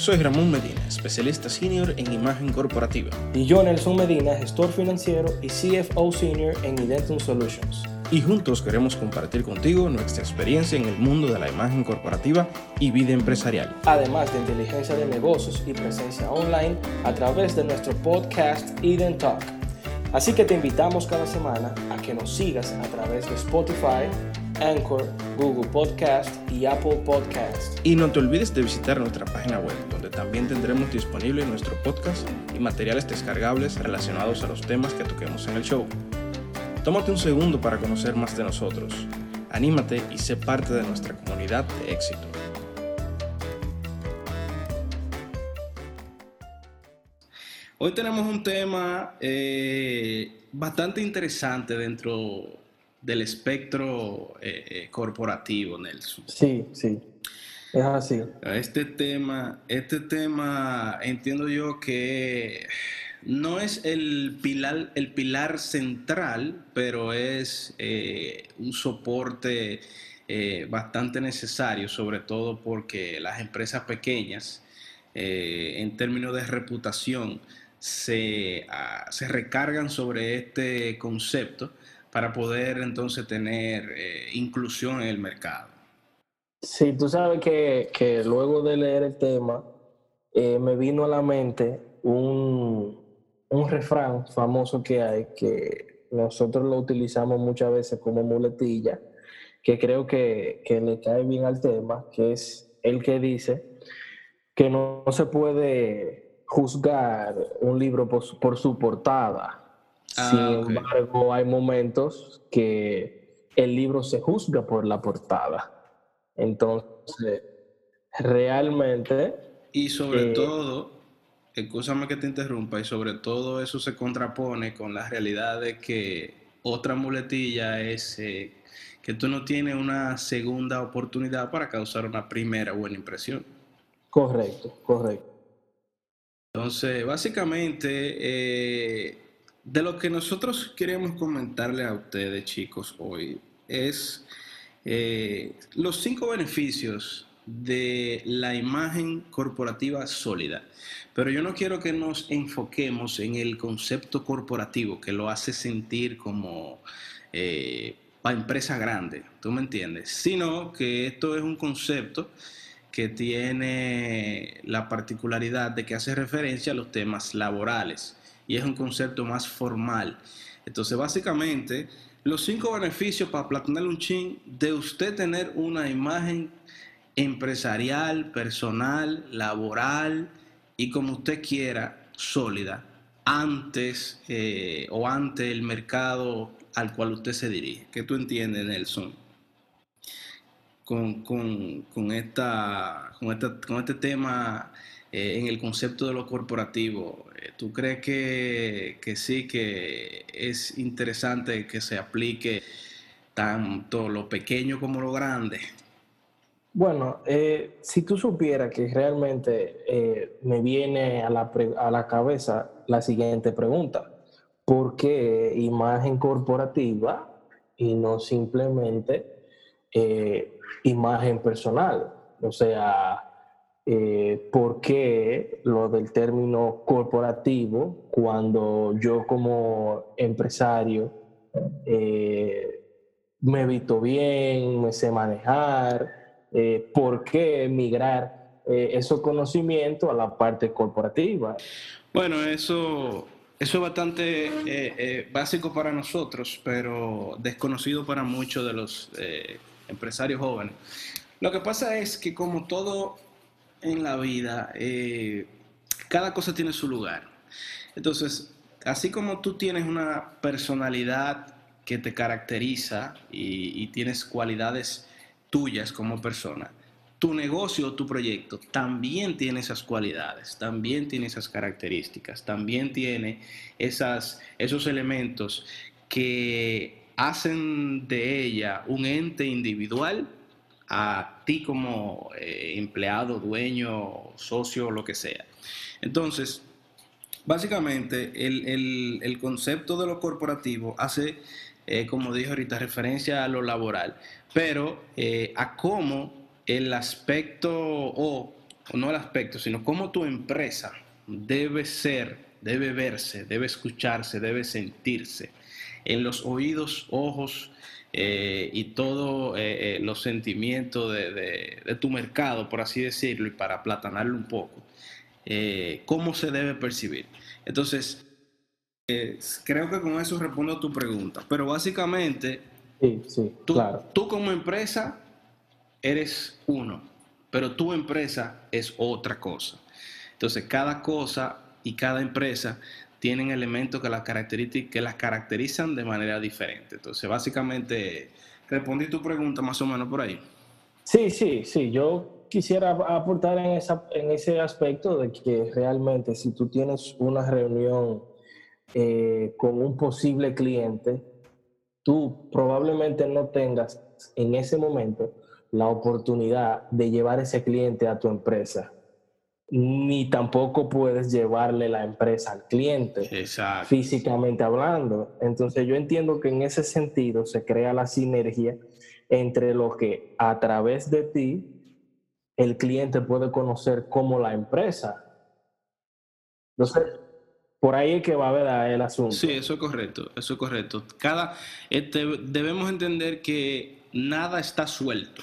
Soy Ramón Medina, especialista senior en imagen corporativa. Y yo, Nelson Medina, gestor financiero y CFO senior en Identum Solutions. Y juntos queremos compartir contigo nuestra experiencia en el mundo de la imagen corporativa y vida empresarial. Además de inteligencia de negocios y presencia online a través de nuestro podcast Eden Talk. Así que te invitamos cada semana a que nos sigas a través de Spotify, Anchor, Google Podcast y Apple Podcast. Y no te olvides de visitar nuestra página web, donde también tendremos disponible nuestro podcast y materiales descargables relacionados a los temas que toquemos en el show. Tómate un segundo para conocer más de nosotros. Anímate y sé parte de nuestra comunidad de éxito. Hoy tenemos un tema eh, bastante interesante dentro del espectro eh, eh, corporativo, Nelson. Sí, sí. Es así. Este tema, este tema entiendo yo que no es el pilar, el pilar central, pero es eh, un soporte eh, bastante necesario, sobre todo porque las empresas pequeñas, eh, en términos de reputación, se, ah, se, recargan sobre este concepto para poder entonces tener inclusión en el mercado. Sí, tú sabes que, que luego de leer el tema, me vino a la mente un, un refrán famoso que hay que nosotros lo utilizamos muchas veces como muletilla, que creo que, le cae bien al tema, que es el que dice que no, se puede juzgar un libro por, su portada. Ah, Sin embargo, hay momentos que el libro se juzga por la portada. Entonces, realmente... Y sobre eh, todo, escúchame que te interrumpa, y sobre todo eso se contrapone con la realidad de que otra muletilla es eh, que tú no tienes una segunda oportunidad para causar una primera buena impresión. Correcto, correcto. Entonces, básicamente, eh, de lo que nosotros queremos comentarle a ustedes, chicos, hoy, es eh, los cinco beneficios de la imagen corporativa sólida. Pero yo no quiero que nos enfoquemos en el concepto corporativo que lo hace sentir como eh, para empresa grande, ¿tú me entiendes? Sino que esto es un concepto que tiene la particularidad de que hace referencia a los temas laborales y es un concepto más formal. Entonces, básicamente, los cinco beneficios para platinar un chin de usted tener una imagen empresarial, personal, laboral y como usted quiera, sólida, antes eh, o ante el mercado al cual usted se dirige. ¿Qué tú entiendes, Nelson? Con, con, esta, con, este tema eh, en el concepto de lo corporativo, eh, ¿tú crees que, que sí, que es interesante que se aplique tanto lo pequeño como lo grande? Bueno, eh, si tú supieras que realmente me viene a la, a la cabeza la siguiente pregunta, ¿por qué imagen corporativa y no simplemente imagen personal? O sea, ¿por qué lo del término corporativo cuando yo como empresario me visto bien, me sé manejar? eh, por qué migrar eh, esos conocimientos a la parte corporativa. Bueno, eso, eso es bastante eh, eh, básico para nosotros, pero desconocido para muchos de los empresarios jóvenes. Lo que pasa es que como todo en la vida, cada cosa tiene su lugar. Entonces, así como tú tienes una personalidad que te caracteriza y, y tienes cualidades tuyas como persona, tu negocio tu proyecto también tiene esas cualidades, también tiene esas características, también tiene esas, esos elementos que hacen de ella un ente individual a ti como eh, empleado, dueño, socio, lo que sea. Entonces, básicamente el, concepto de lo corporativo hace, eh, como dije ahorita, referencia a lo laboral, pero eh, a cómo el aspecto o no el aspecto, sino cómo tu empresa debe ser, debe verse, debe escucharse, debe sentirse en los oídos, ojos eh, y todos eh, eh, los sentimientos de, tu mercado, por así decirlo, y para aplatanarlo un poco, cómo se debe percibir. Entonces, creo que con eso respondo a tu pregunta, pero básicamente, tú como empresa eres uno, pero tu empresa es otra cosa. Entonces, cada cosa y cada empresa tienen elementos que las, que las caracterizan de manera diferente. Entonces, básicamente, respondí tu pregunta más o menos por ahí. Sí, sí, sí. Yo quisiera aportar en, esa, en ese aspecto de que realmente si tú tienes una reunión eh, con un posible cliente, tú probablemente no tengas en ese momento la oportunidad de llevar ese cliente a tu empresa ni tampoco puedes llevarle la empresa al cliente físicamente hablando. Entonces yo entiendo que en ese sentido se crea la sinergia entre lo que a través de ti el cliente puede conocer como la empresa. Entonces, por ahí es que va a ver el asunto. Sí, eso es correcto, eso es correcto. Cada, este, debemos entender que nada está suelto.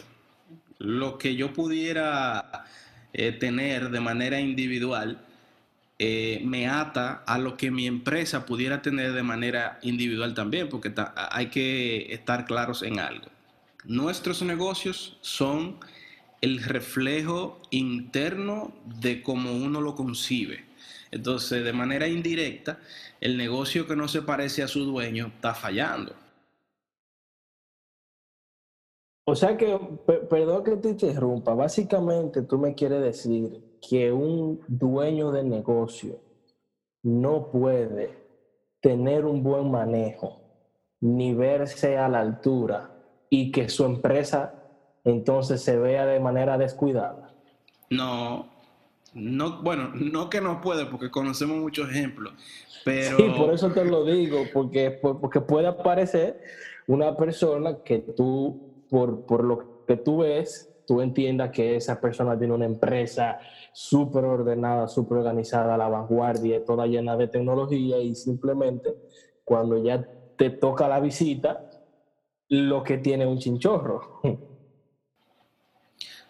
Lo que yo pudiera eh, tener de manera individual eh, me ata a lo que mi empresa pudiera tener de manera individual también, porque hay que estar claros en algo. Nuestros negocios son el reflejo interno de cómo uno lo concibe. Entonces, de manera indirecta, el negocio que no se parece a su dueño está fallando. O sea que, perdón que te interrumpa, básicamente tú me quieres decir que un dueño de negocio no puede tener un buen manejo ni verse a la altura y que su empresa entonces se vea de manera descuidada. No, no, bueno, no que no puede, porque conocemos muchos ejemplos, pero... Sí, por eso te lo digo, porque, porque puede aparecer una persona que tú por, por lo que tú ves, tú entiendas que esa persona tiene una empresa súper ordenada, súper organizada, a la vanguardia, toda llena de tecnología y simplemente cuando ya te toca la visita, lo que tiene un chinchorro.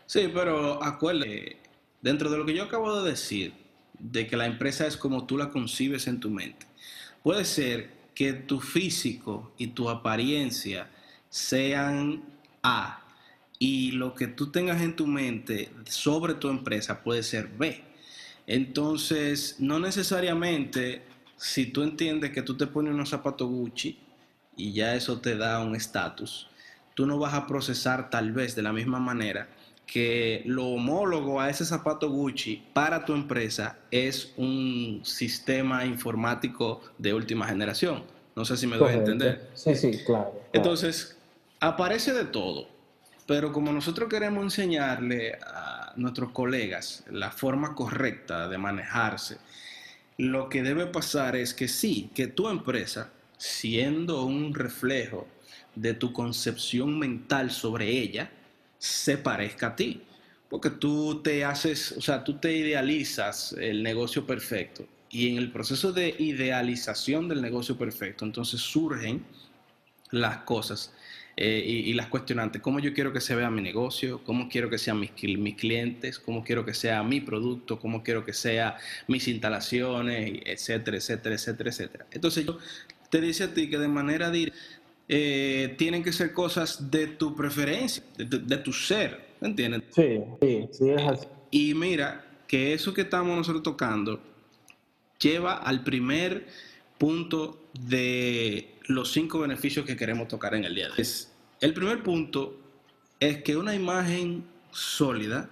Sí, pero acuérdate, dentro de lo que yo acabo de decir, de que la empresa es como tú la concibes en tu mente, puede ser que tu físico y tu apariencia sean a y lo que tú tengas en tu mente sobre tu empresa puede ser B. Entonces, no necesariamente si tú entiendes que tú te pones unos zapatos Gucci y ya eso te da un estatus, tú no vas a procesar tal vez de la misma manera que lo homólogo a ese zapato Gucci para tu empresa es un sistema informático de última generación. No sé si me doy a entender. Sí, sí, claro. Entonces, Aparece de todo, pero como nosotros queremos enseñarle a nuestros colegas la forma correcta de manejarse, lo que debe pasar es que sí, que tu empresa, siendo un reflejo de tu concepción mental sobre ella, se parezca a ti. Porque tú te haces, o sea, tú te idealizas el negocio perfecto. Y en el proceso de idealización del negocio perfecto, entonces surgen las cosas eh, y, las cuestionantes, cómo yo quiero que se vea mi negocio, cómo quiero que sean mis, mis clientes, cómo quiero que sea mi producto, cómo quiero que sean mis instalaciones, etcétera, etcétera, etcétera, etcétera. Entonces yo te dice a ti que de manera directa eh, tienen que ser cosas de tu preferencia, de, tu ser, ¿entiendes? Sí, sí, sí es así. Y mira que eso que estamos nosotros tocando lleva al primer punto de los cinco beneficios que queremos tocar en el día de hoy. El primer punto es que una imagen sólida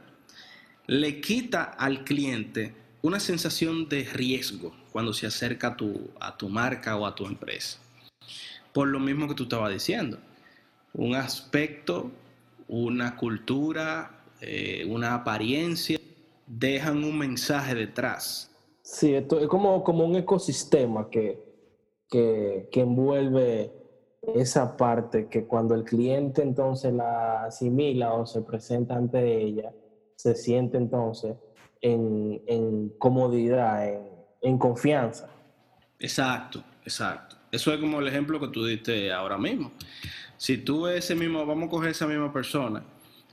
le quita al cliente una sensación de riesgo cuando se acerca a tu, a tu marca o a tu empresa. Por lo mismo que tú estabas diciendo, un aspecto, una cultura, eh, una apariencia, dejan un mensaje detrás. Sí, esto es como, como un ecosistema que, que, envuelve esa parte que cuando el cliente entonces la asimila o se presenta ante ella, se siente entonces en, comodidad, en, en confianza. Exacto, exacto. Eso es como el ejemplo que tú diste ahora mismo. Si tú ese mismo, vamos a coger esa misma persona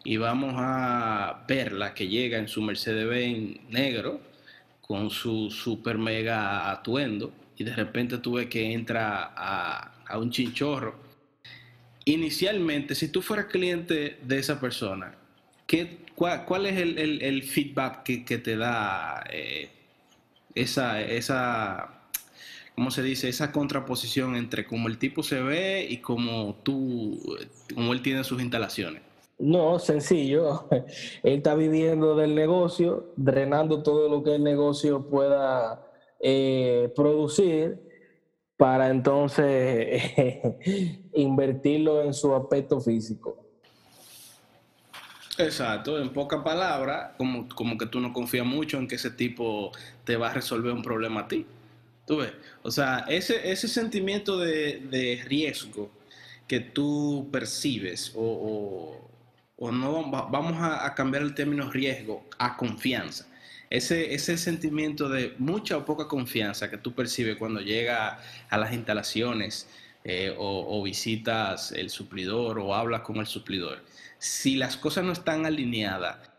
y vamos a verla que llega en su Mercedes-Benz negro con su super mega atuendo y de repente tú ves que entra a, a un chinchorro. Inicialmente, si tú fueras cliente de esa persona, ¿qué, cuál, es el, feedback que, te da eh, esa, esa ¿cómo se dice? Esa contraposición entre cómo el tipo se ve y cómo tú, cómo él tiene sus instalaciones. No, sencillo. Él está viviendo del negocio, drenando todo lo que el negocio pueda eh, producir para entonces invertirlo en su aspecto físico. Exacto, en pocas palabras, como, como que tú no confías mucho en que ese tipo te va a resolver un problema a ti. Tú ves, o sea, ese, ese sentimiento de, riesgo que tú percibes, o, no, vamos a, cambiar el término riesgo a confianza. Ese, ese sentimiento de mucha o poca confianza que tú percibes cuando llega a las instalaciones eh, o, visitas el suplidor o hablas con el suplidor. Si las cosas no están alineadas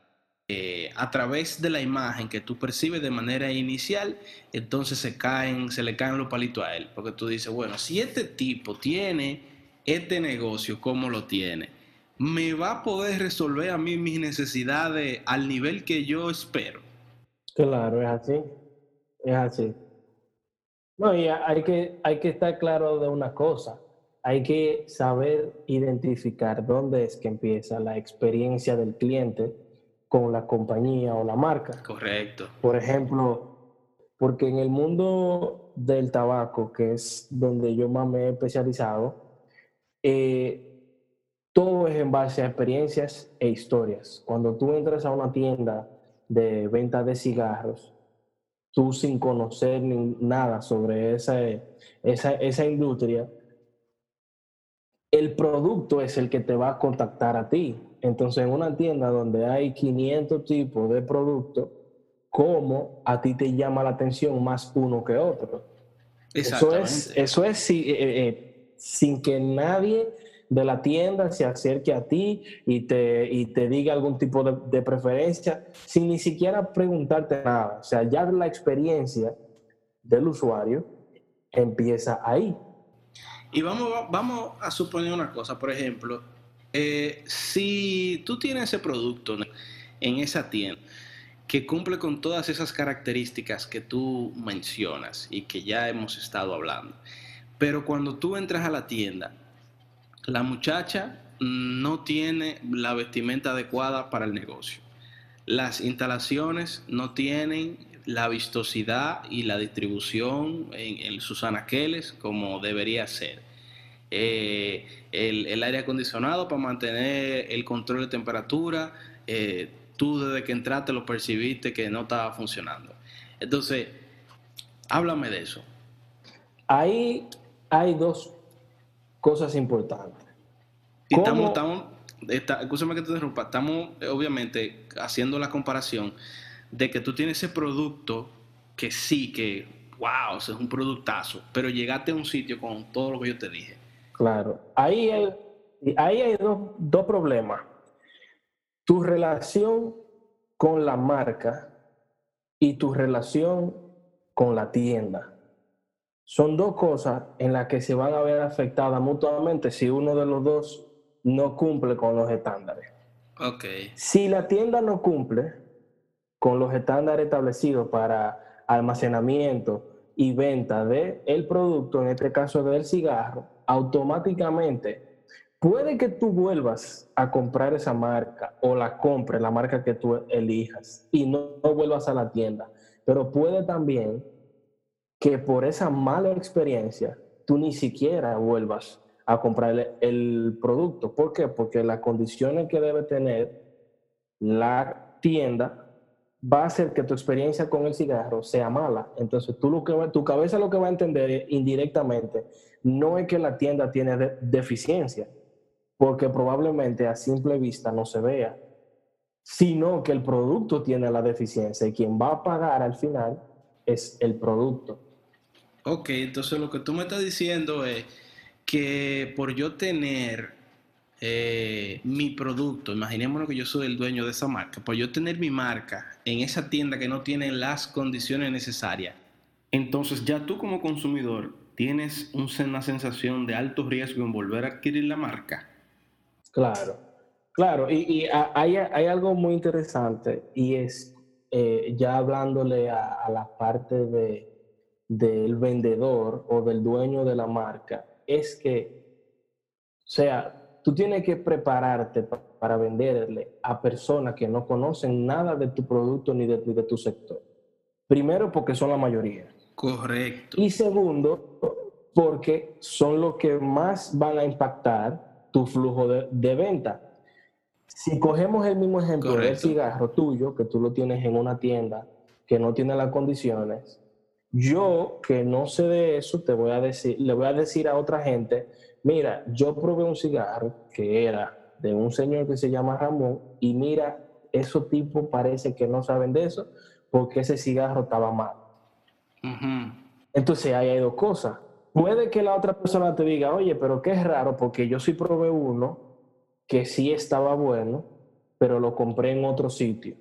eh, a través de la imagen que tú percibes de manera inicial, entonces se caen, se le caen los palitos a él, porque tú dices, bueno, si este tipo tiene este negocio como lo tiene, me va a poder resolver a mí mis necesidades al nivel que yo espero. Claro, es así, es así. No, y hay que, hay que estar claro de una cosa. Hay que saber identificar dónde es que empieza la experiencia del cliente con la compañía o la marca. Correcto. Por ejemplo, porque en el mundo del tabaco, que es donde yo más me he especializado, eh, todo es en base a experiencias e historias. Cuando tú entras a una tienda de venta de cigarros, tú sin conocer nada sobre esa, esa, esa industria, el producto es el que te va a contactar a ti. Entonces, en una tienda donde hay 500 tipos de productos, ¿cómo a ti te llama la atención más uno que otro? Eso es, eso es eh, eh, sin que nadie de la tienda se acerque a ti y te, y te diga algún tipo de, de, preferencia, sin ni siquiera preguntarte nada. O sea, ya la experiencia del usuario empieza ahí. Y vamos, vamos a suponer una cosa, por ejemplo, eh, si tú tienes ese producto en esa tienda que cumple con todas esas características que tú mencionas y que ya hemos estado hablando, pero cuando tú entras a la tienda, la muchacha no tiene la vestimenta adecuada para el negocio. Las instalaciones no tienen la vistosidad y la distribución en, sus anaqueles como debería ser. Eh, el, aire acondicionado para mantener el control de temperatura, eh, tú desde que entraste lo percibiste que no estaba funcionando. Entonces, háblame de eso. Ahí hay dos cosas importantes. Y estamos, estamos escúchame que te interrumpa, estamos obviamente haciendo la comparación de que tú tienes ese producto que sí, que wow, es un productazo, pero llegaste a un sitio con todo lo que yo te dije. Claro, ahí hay, ahí hay dos, dos problemas. Tu relación con la marca y tu relación con la tienda. Son dos cosas en las que se van a ver afectadas mutuamente si uno de los dos no cumple con los estándares. Okay. Si la tienda no cumple, con los estándares establecidos para almacenamiento y venta del el producto, en este caso del cigarro, automáticamente puede que tú vuelvas a comprar esa marca o la compres, la marca que tú elijas, y no, vuelvas a la tienda. Pero puede también que por esa mala experiencia tú ni siquiera vuelvas a comprar el, producto. ¿Por qué? Porque las condiciones que debe tener la tienda va a hacer que tu experiencia con el cigarro sea mala. Entonces, tú lo que tu cabeza lo que va a entender indirectamente no es que la tienda tiene deficiencia, porque probablemente a simple vista no se vea. sino que el producto tiene la deficiencia y quien va a pagar al final es el producto. Ok, entonces lo que tú me estás diciendo es que por yo tener eh, mi producto, imaginémonos que yo soy el dueño de esa marca, por yo tener mi marca en esa tienda que no tiene las condiciones necesarias, entonces ya tú como consumidor tienes una sensación de alto riesgo en volver a adquirir la marca. Claro, claro, y, hay, algo muy interesante y es eh, ya hablándole a, la parte de, del vendedor o del dueño de la marca, es que, o sea, tú tienes que prepararte para venderle a personas que no conocen nada de tu producto ni de, ni de tu sector. Primero, porque son la mayoría. Correcto. Y segundo, porque son los que más van a impactar tu flujo de, venta. Si cogemos el mismo ejemplo del cigarro tuyo, que tú lo tienes en una tienda que no tiene las condiciones, yo que no sé de eso, te voy a decir, le voy a decir a otra gente, mira, yo probé un cigarro que era de un señor que se llama Ramón y mira, esos tipos parece que no saben de eso porque ese cigarro estaba mal. Entonces ahí hay dos cosas. Puede que la otra persona te diga, oye, pero qué es raro porque yo sí probé uno que sí estaba bueno, pero lo compré en otro sitio.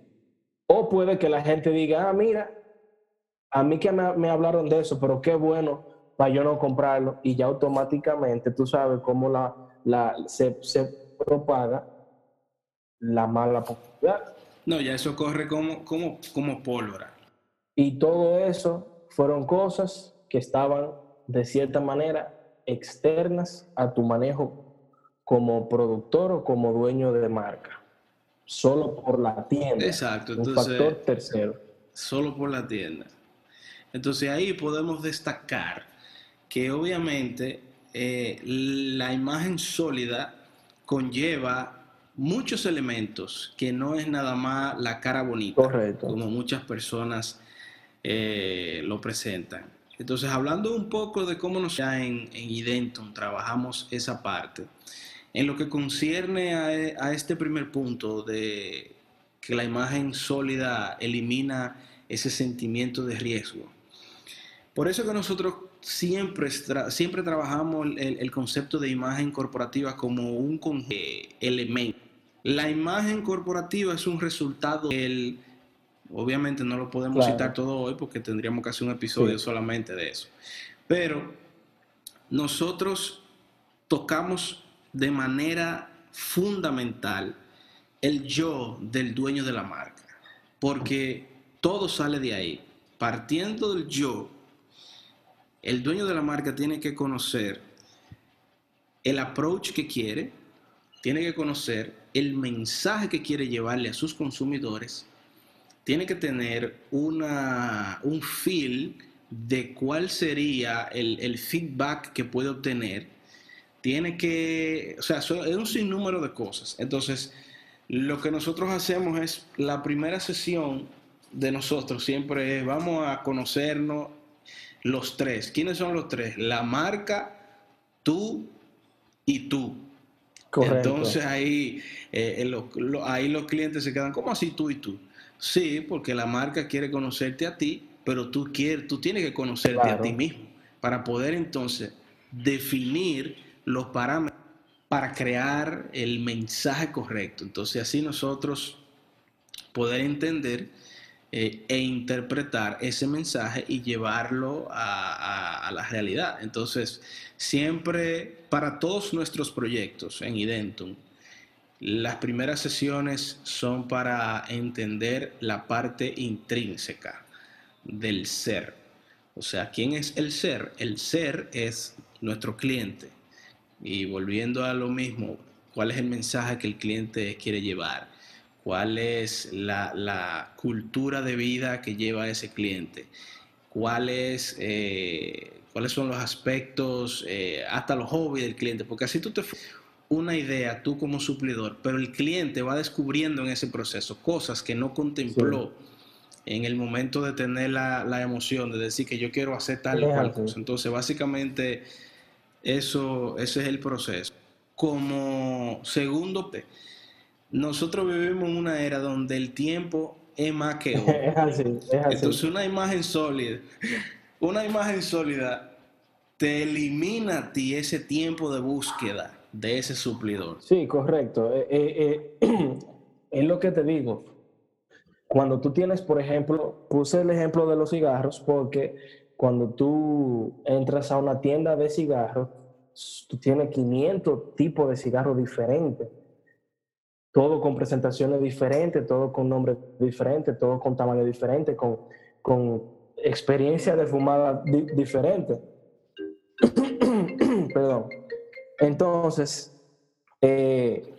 O puede que la gente diga, ah, mira, a mí que me, hablaron de eso, pero qué bueno para yo no comprarlo. Y ya automáticamente tú sabes cómo la, la, se, se propaga la mala popularidad. No, ya eso corre como, como, como pólvora. Y todo eso fueron cosas que estaban de cierta manera externas a tu manejo como productor o como dueño de marca. Solo por la tienda. Exacto. Un factor tercero. Solo por la tienda. Entonces ahí podemos destacar que obviamente eh, la imagen sólida conlleva muchos elementos que no es nada más la cara bonita, Correcto. como muchas personas eh, lo presentan. Entonces, hablando un poco de cómo nos ya en, en Identon trabajamos esa parte, en lo que concierne a, a este primer punto de que la imagen sólida elimina ese sentimiento de riesgo. Por eso que nosotros siempre, siempre trabajamos el, el, concepto de imagen corporativa como un elemento. La imagen corporativa es un resultado del Obviamente no lo podemos citar todo hoy porque tendríamos que hacer un episodio solamente de eso. Pero nosotros tocamos de manera fundamental el yo del dueño de la marca, porque todo sale de ahí. Partiendo del yo, el dueño de la marca tiene que conocer el approach que quiere, tiene que conocer el mensaje que quiere llevarle a sus consumidores tiene que tener una, un feel de cuál sería el, feedback que puede obtener. Tiene que, o sea, es un sinnúmero de cosas. Entonces, lo que nosotros hacemos es la primera sesión de nosotros siempre es vamos a conocernos los tres. ¿Quiénes son los tres? La marca, tú y tú. Entonces ahí, eh, ahí los clientes se quedan, ¿cómo así tú y tú? Sí, porque la marca quiere conocerte a ti, pero tú, quieres, tú tienes que conocerte a ti mismo para poder entonces definir los parámetros para crear el mensaje correcto. Entonces así nosotros poder entender eh, e interpretar ese mensaje y llevarlo a, a, la realidad. Entonces, siempre para todos nuestros proyectos en Identum, las primeras sesiones son para entender la parte intrínseca del ser. O sea, ¿quién es el ser? El ser es nuestro cliente. Y volviendo a lo mismo, ¿cuál es el mensaje que el cliente quiere llevar? ¿Cuál es la, cultura de vida que lleva ese cliente? ¿Cuál eh, ¿Cuáles son los aspectos, eh, hasta los hobbies del cliente? Porque así tú te una idea tú como suplidor, pero el cliente va descubriendo en ese proceso cosas que no contempló en el momento de tener la, emoción de decir que yo quiero hacer tal o cual cosa. Entonces, básicamente, eso, ese es el proceso. Como segundo, nosotros vivimos en una era donde el tiempo es más que oro. es así, es así. Entonces una imagen sólida, una imagen sólida te elimina a ti ese tiempo de búsqueda de ese suplidor. Sí, correcto. Eh, eh, eh, es lo que te digo. Cuando tú tienes, por ejemplo, puse el ejemplo de los cigarros porque cuando tú entras a una tienda de cigarros, tú tienes 500 tipos de cigarros diferentes. Todo con presentaciones diferentes, todo con nombres diferentes, todo con tamaño diferente, con, con experiencia de fumada diferente. Perdón. Entonces, eh,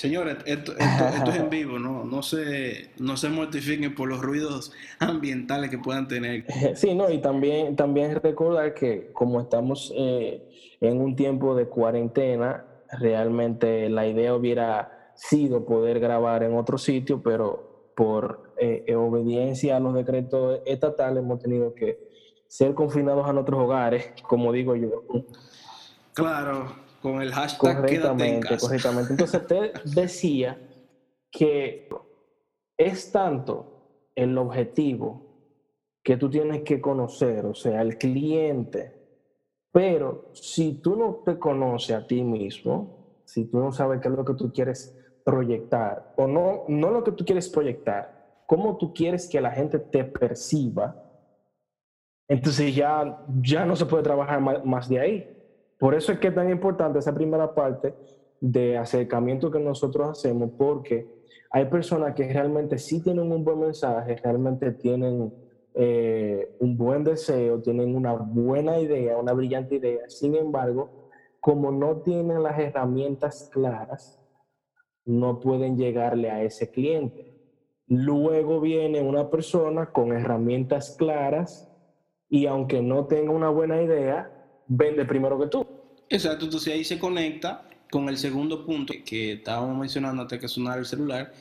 Señores, esto, es en vivo, ¿no? No se, no se mortifiquen por los ruidos ambientales que puedan tener. Sí, no, y también, también recordar que como estamos eh, en un tiempo de cuarentena, realmente la idea hubiera sido poder grabar en otro sitio, pero por eh, obediencia a los decretos estatales hemos tenido que ser confinados a nuestros hogares, como digo yo. Claro, con el hashtag correctamente, correctamente. Entonces te decía que es tanto el objetivo que tú tienes que conocer, o sea, el cliente, pero si tú no te conoces a ti mismo, si tú no sabes qué es lo que tú quieres proyectar, o no, no lo que tú quieres proyectar, cómo tú quieres que la gente te perciba, entonces ya, ya no se puede trabajar más de ahí. Por eso es que es tan importante esa primera parte de acercamiento que nosotros hacemos, porque hay personas que realmente sí tienen un buen mensaje, realmente tienen eh, un buen deseo, tienen una buena idea, una brillante idea. Sin embargo, como no tienen las herramientas claras, no pueden llegarle a ese cliente. Luego viene una persona con herramientas claras y aunque no tenga una buena idea, vende primero que tú. Exacto, entonces ahí se conecta con el segundo punto que estábamos mencionando antes que sonara el celular,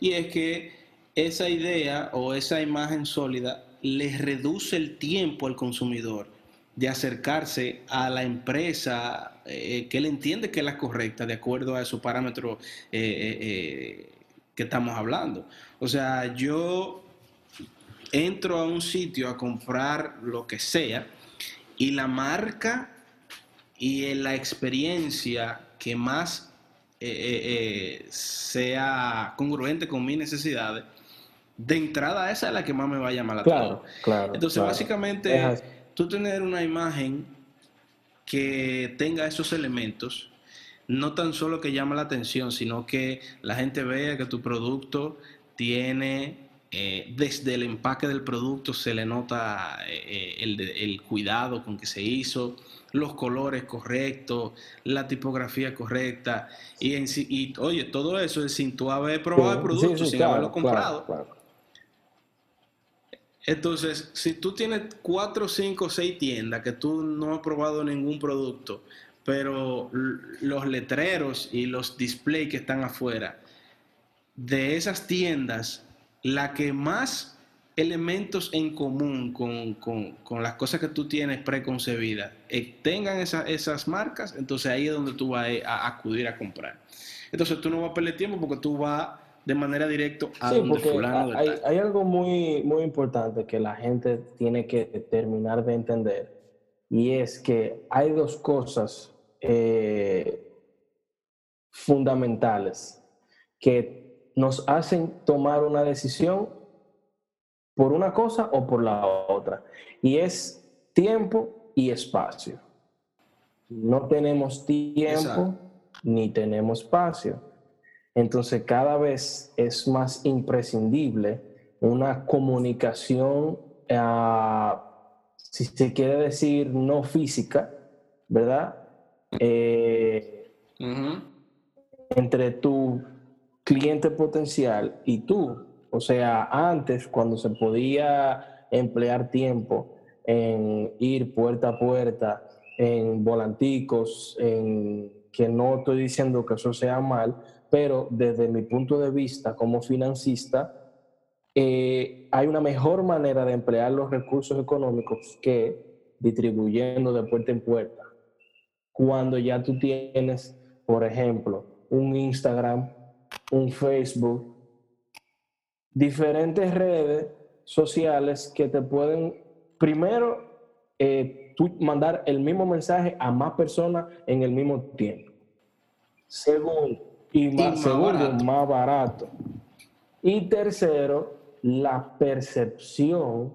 y es que esa idea o esa imagen sólida le reduce el tiempo al consumidor de acercarse a la empresa eh, que él entiende que es la correcta de acuerdo a esos parámetros eh, eh, que estamos hablando. O sea, yo entro a un sitio a comprar lo que sea y la marca y la experiencia que más sea congruente con mis necesidades, de entrada esa es la que más me va a llamar la atención. Claro, Entonces, básicamente, tú tener una imagen que tenga esos elementos, no tan solo que llama la atención, sino que la gente vea que tu producto tiene eh, desde el empaque del producto se le nota eh, eh, el, cuidado con que se hizo, los colores correctos, la tipografía correcta. Y, en, y oye, todo eso es sin tú haber probado el producto, sin haberlo comprado. Entonces, si tú tienes cuatro, cinco, seis tiendas que tú no has probado ningún producto, pero los letreros y los displays que están afuera de esas tiendas la que más elementos en común con, las cosas que tú tienes preconcebidas eh, tengan esas marcas, entonces ahí es donde tú vas a, acudir a comprar. Entonces tú no vas a perder tiempo porque tú vas de manera directa a donde fulano hay, hay, algo muy, muy importante que la gente tiene que terminar de entender y es que hay dos cosas eh, fundamentales que nos hacen tomar una decisión por una cosa o por la otra. Y es tiempo y espacio. No tenemos tiempo ni tenemos espacio. Entonces cada vez es más imprescindible una comunicación, ah, si se quiere decir no física, ¿verdad? Eh, entre tu cliente potencial y tú. O sea, antes cuando se podía emplear tiempo en ir puerta a puerta, en volanticos, en que no estoy diciendo que eso sea mal, pero desde mi punto de vista como financista, eh, hay una mejor manera de emplear los recursos económicos que distribuyendo de puerta en puerta. Cuando ya tú tienes, por ejemplo, un Instagram un Facebook, diferentes redes sociales que te pueden, primero, eh, mandar el mismo mensaje a más personas en el mismo tiempo. Segundo, y más, segundo, más barato. Y tercero, la percepción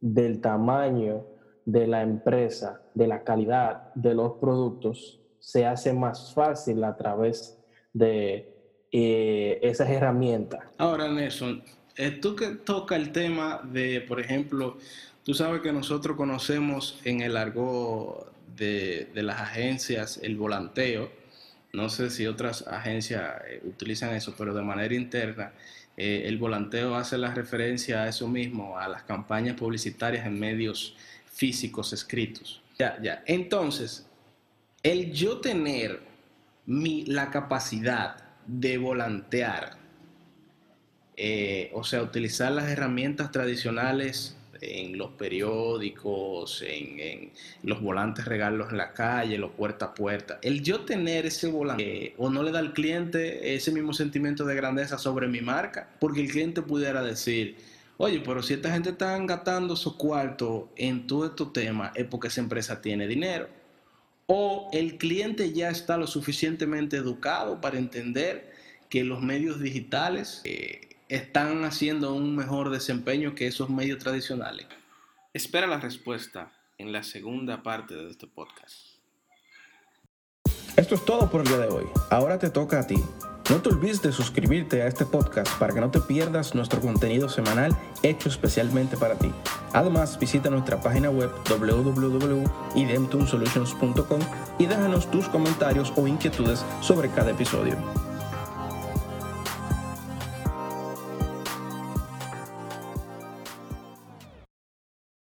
del tamaño de la empresa, de la calidad de los productos, se hace más fácil a través de eh, esas herramientas. Ahora, Nelson, eh, tú que toca el tema de, por ejemplo, tú sabes que nosotros conocemos en el argot de, las agencias el volanteo. No sé si otras agencias eh, utilizan eso, pero de manera interna, el volanteo hace la referencia a eso mismo, a las campañas publicitarias en medios físicos escritos. Ya, ya. Entonces, el yo tener mi, la capacidad de volantear, eh, o sea, utilizar las herramientas tradicionales en los periódicos, en, los volantes regalos en la calle, los puerta a puerta. El yo tener ese volante eh, o no le da al cliente ese mismo sentimiento de grandeza sobre mi marca, porque el cliente pudiera decir, oye, pero si esta gente está gastando su cuarto en todo estos temas, es porque esa empresa tiene dinero. O el cliente ya está lo suficientemente educado para entender que los medios digitales eh, están haciendo un mejor desempeño que esos medios tradicionales. Espera la respuesta en la segunda parte de este podcast. Esto es todo por el día de hoy. Ahora te toca a ti. No te olvides de suscribirte a este podcast para que no te pierdas nuestro contenido semanal hecho especialmente para ti. Además, visita nuestra página web www.idemtunesolutions.com y déjanos tus comentarios o inquietudes sobre cada episodio.